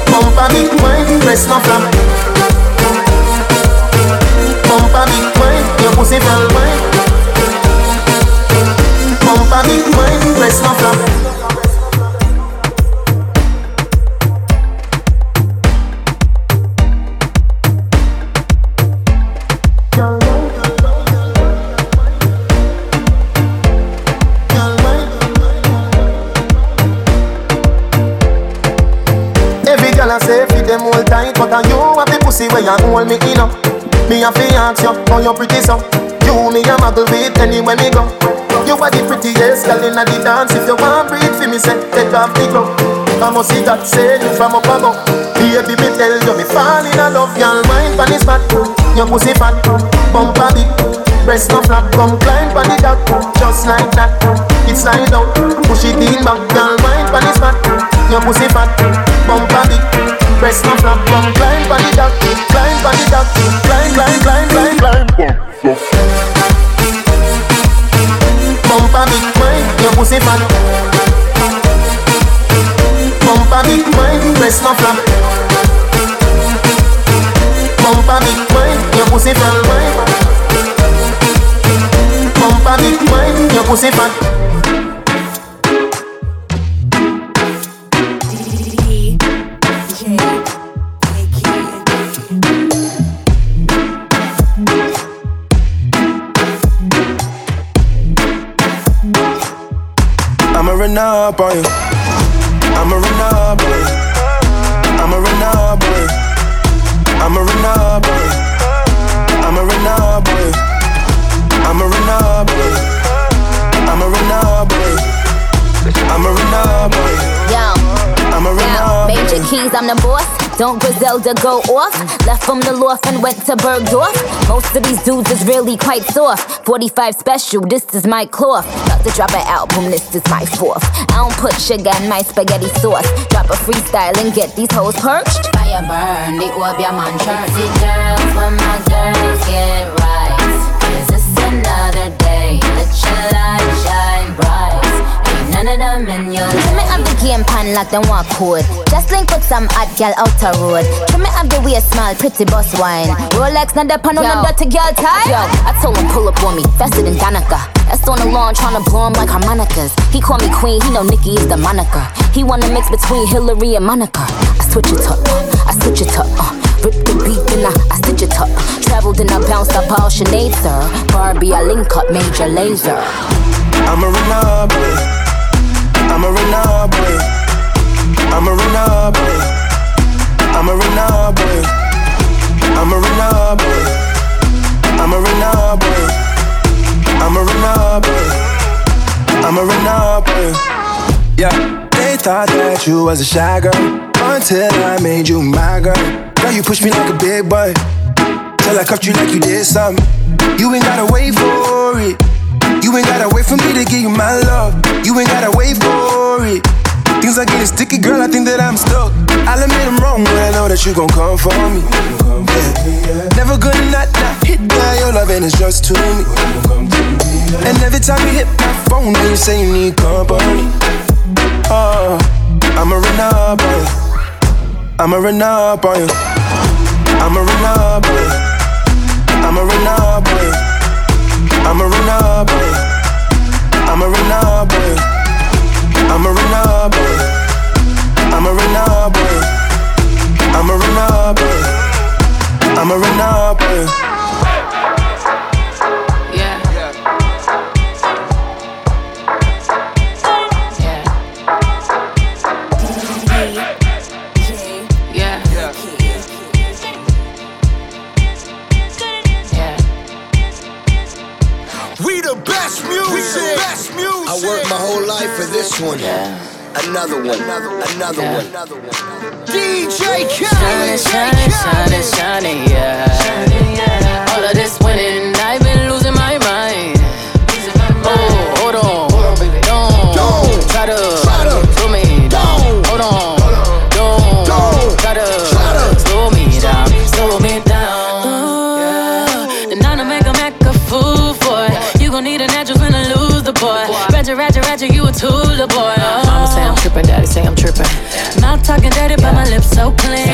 Bumper big wine, breast no flap. Bumper big wine, your pussy fat wine. Bumper big wine, breast no flap. Where you hold me in up. Me a fi ask you how you pretty so. You me a muggle with anywhere me go. You are the prettiest girl inna the dance. If you want breathe for me, say take off the glove. I must see that say you from up above. Baby, me tell you me fall in love. Girl, wine pon this fat, your pussy fat, bumper big. Breast no flap, come climb pon the dock, just like that. It's slide out, push it in back, girl, wine pon this fat, your pussy fat, bumper big. Press no flap, come climb on the dock, climb on the dock, climb, climb, climb, climb, climb. Bumper big mind, your pussy fat. Bumper big mind, press no flap. Bumper big mind, your pussy fat. Bumper big mind, your pussy fat. Run up on you. I'ma run up on you. I'ma run up on you. I'ma run up on you. I'ma run up on you. I'ma run up on you. I'ma run up on you. I'ma run up keys, I'm the boss. Don't Griselda go off? Left from the loft and went to Bergdorf. Most of these dudes is really quite soft. 45 special, this is my cloth. About to drop an album, this is my fourth. I don't put sugar in my spaghetti sauce. Drop a freestyle and get these hoes perched. Fire burn, the your man church. See girls, when my girls get right. Is this another day? Let your light shine bright. Ain't none of them in your Tell me I'm the game pan like them walk code. Just link with some hot girl out the road. Tell me have the way small, pretty boss wine. Rolex, not the pan on the dirty girl tie. Yo, I told him pull up on me, faster than Danica. That's on the lawn, trying to blow him like harmonicas. He call me queen, he know Nicki is the moniker. He wanna mix between Hillary and Monica. I switch it up, uh, I switch it up, uh. Rip the beat, then I, I stitch it up. Traveled and I bounced up all Sinead, sir. Barbie, I link up Major Lazer. I'm a Renable. I'm a Renable. I'm a boy. I'm a boy. I'm a boy. I'm a boy. I'm a boy. I'm a boy. Yeah, they thought that you was a shy girl until I made you my girl. Now you push me like a big boy till I cuffed you like you did something. You ain't gotta wait for it. You ain't gotta wait for me to give you my love. You ain't gotta wait for it. Things are getting sticky, girl. I think that I'm stuck. I'll admit I'm wrong, but I know that you gon' come for me. Yeah. Never gonna not, not hit by your loving is just to me. And every time you hit my phone, then you say you need company. Oh, I'ma run up on you. I'ma run up on you. I'ma run up on you. I'ma run up on you. I'ma run up on you. I'm a Renard boy. I'm a Renard boy. I'm a Renard boy. I'm a Renard boy. I'm a Renard boy. This one. Another one. Another, another one. Another one. DJ Shining, Khaled. shining, shining, shining, yeah. All of this winning, talking dirty, but my lips so clean.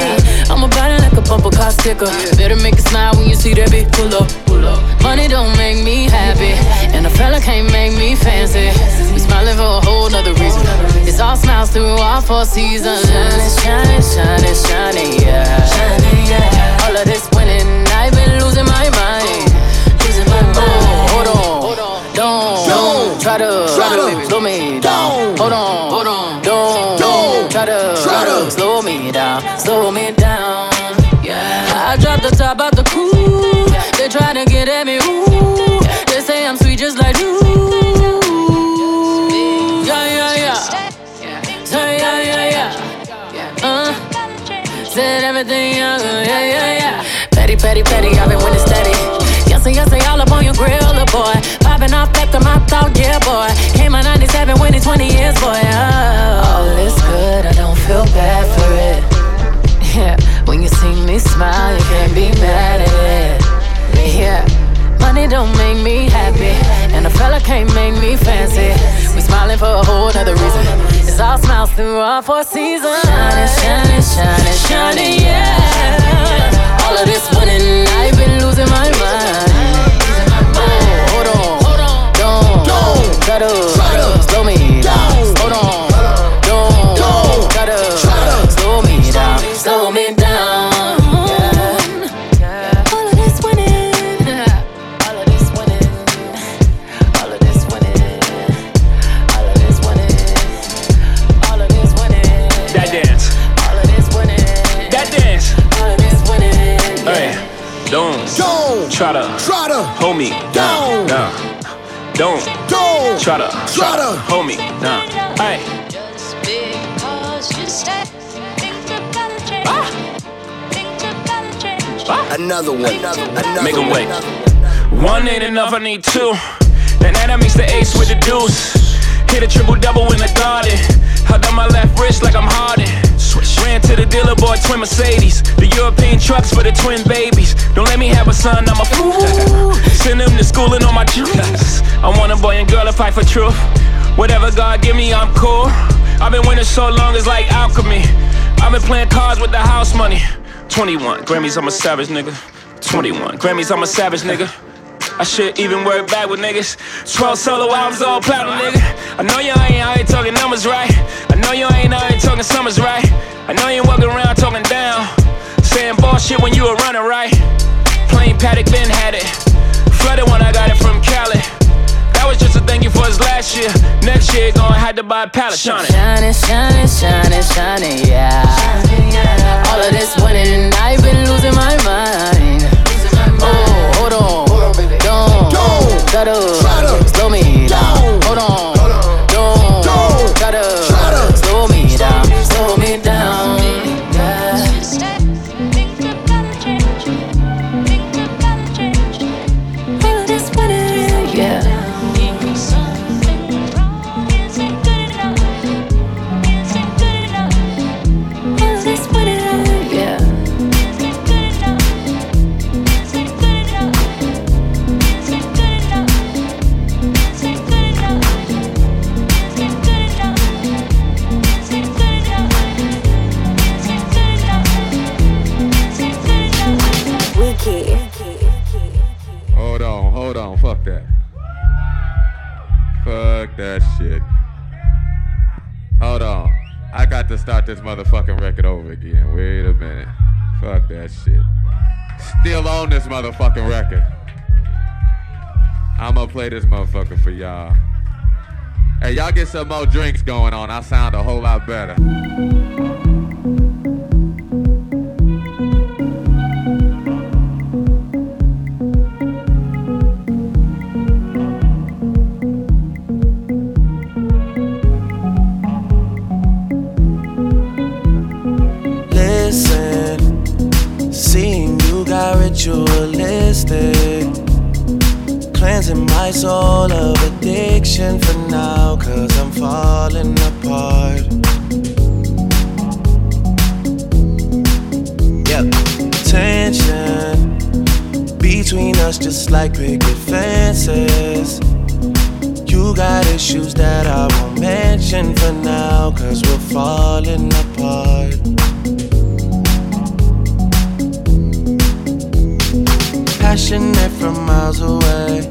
I'm about it like a bumper car sticker. Better make a smile when you see that big pull up. Money don't make me happy, and a fella can't make me fancy. We smiling for a whole nother reason. It's all smiles through all four seasons. Shining, shining, shining, shining, yeah. All of this winning, I've been losing my mind. Losing my mind. hold on, don't, don't try to slow me slow me down. Yeah, I dropped the top out the coupe. They try to get at me, ooh. They say I'm sweet just like you. Yeah, yeah, yeah. Say yeah, yeah, yeah. Uh, said everything, yeah, yeah, yeah, yeah. Petty, petty, petty, I've been winning steady. Yes, and yes, and all up on your grill, boy. Popping off after my thought, yeah, boy. Came out 97, winning 20 years, boy. Oh, smile, you can't be mad at it. Yeah, money don't make me happy, and a fella can't make me fancy. We smiling for a whole nother reason. It's all smiles through all four seasons. Shining, shining, shining, shining, yeah. All of this winning, I've been losing my mind. Oh, hold on, don't try to slow me down. Hold on, try to, try to hold me down. down. Don't, don't try to, try to hold me Nah. Hey, ah. ah. Another one. Another make 'em one. wait. One ain't enough, I need two. And then I mix the ace with the deuce. Hit a triple double in the garden. Held on my left wrist like I'm Harden. Ran to the dealer, bought twin Mercedes. The European trucks for the twin babies. Don't let me have a son, I'm a fool. Send them to school and on my juice. I want a boy and girl to fight for truth. Whatever God give me, I'm cool. I've been winning so long, it's like alchemy. I've been playing cards with the house money. 21 Grammys, I'm a savage nigga. 21 Grammys, I'm a savage nigga. I should even work back with niggas. 12 solo albums, all platinum, nigga. I know you ain't out here talking numbers right. I know you ain't out here talking summers right. I know you ain't walking around talking down. Saying bullshit when you were running right. Plain Patek, Ben had it. Flooded when I got it from Cali. That was just a thank you for his last year. Next year, gonna have to buy a pallet. Shining. Shining, shining, shining, shining, yeah. All of this winning, I've been losing my mind. Oh, hold on, don't slow me That shit. Hold on. I got to start this motherfucking record over again. Wait a minute. Fuck that shit. Still on this motherfucking record. I'ma play this motherfucker for y'all. Hey, y'all get some more drinks going on. I sound a whole lot better. Cleansing my soul of addiction for now, cause I'm falling apart. Yep, tension between us just like picket fences. You got issues that I won't mention for now, cause we're falling apart. Passionate from miles away,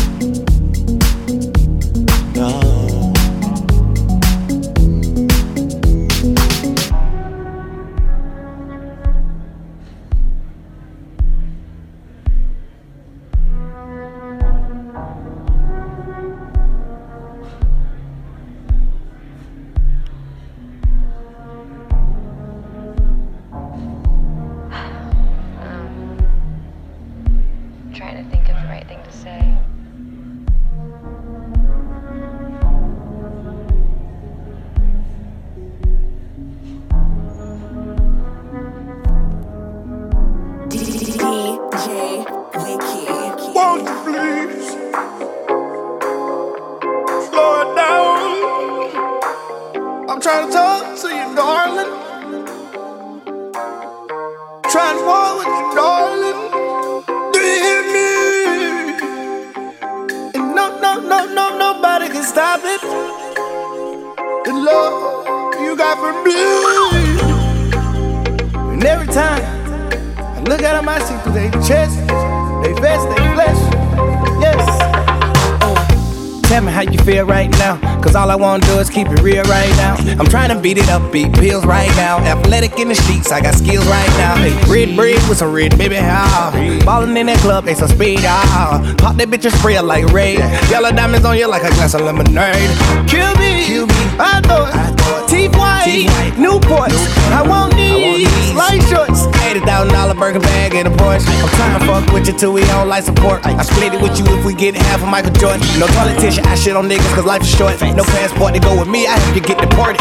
Beat it up, beat pills right now. Athletic in the streets, I got skills right now. Hey, red bread with some red, baby, ah. Ballin' in that club, they some speed, ah. Pop that bitch and spray it like raid. Yellow diamonds on you like a glass of lemonade. Kill me, Kill me. I know it. Teeth white, Newports. I want these light shorts. $80,000 burger bag in a Porsche. I'm trying to fuck with you till we on life support. I split it with you if we get half of Michael Jordan. No politician, I shit on niggas cause life is short. No passport to go with me, I have to get deported.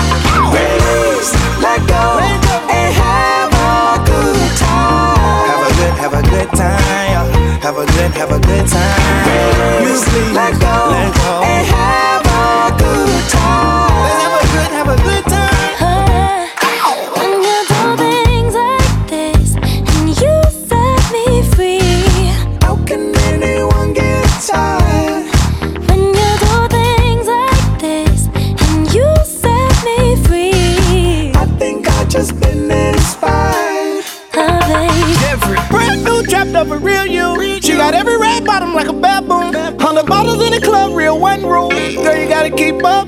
Release, let go, and have a good time. Have a good, have a good time. Have a good, have a good time. Release, let go, let go. and have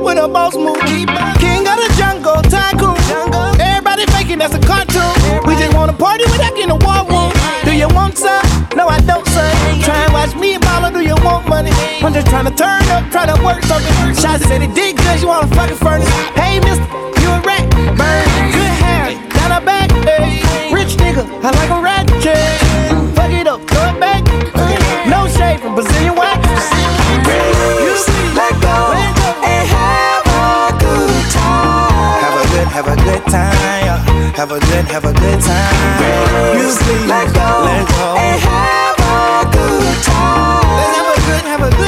when the boss move. King of the jungle, tycoon. Jungle. Everybody faking that's a cartoon. We just wanna party without getting a war room. Do you want some? No, I don't, son. Try and watch me and mama, do you want money? I'm just trying to turn up, try to work something. Shots said it did you wanna fucking furnace. Hey, mister, you a rat. Burn, good hair, down a back. Hey. Rich nigga, I like have a good, have a good time. Music, let go, let go, and have a good time. Let's have a good, have a good.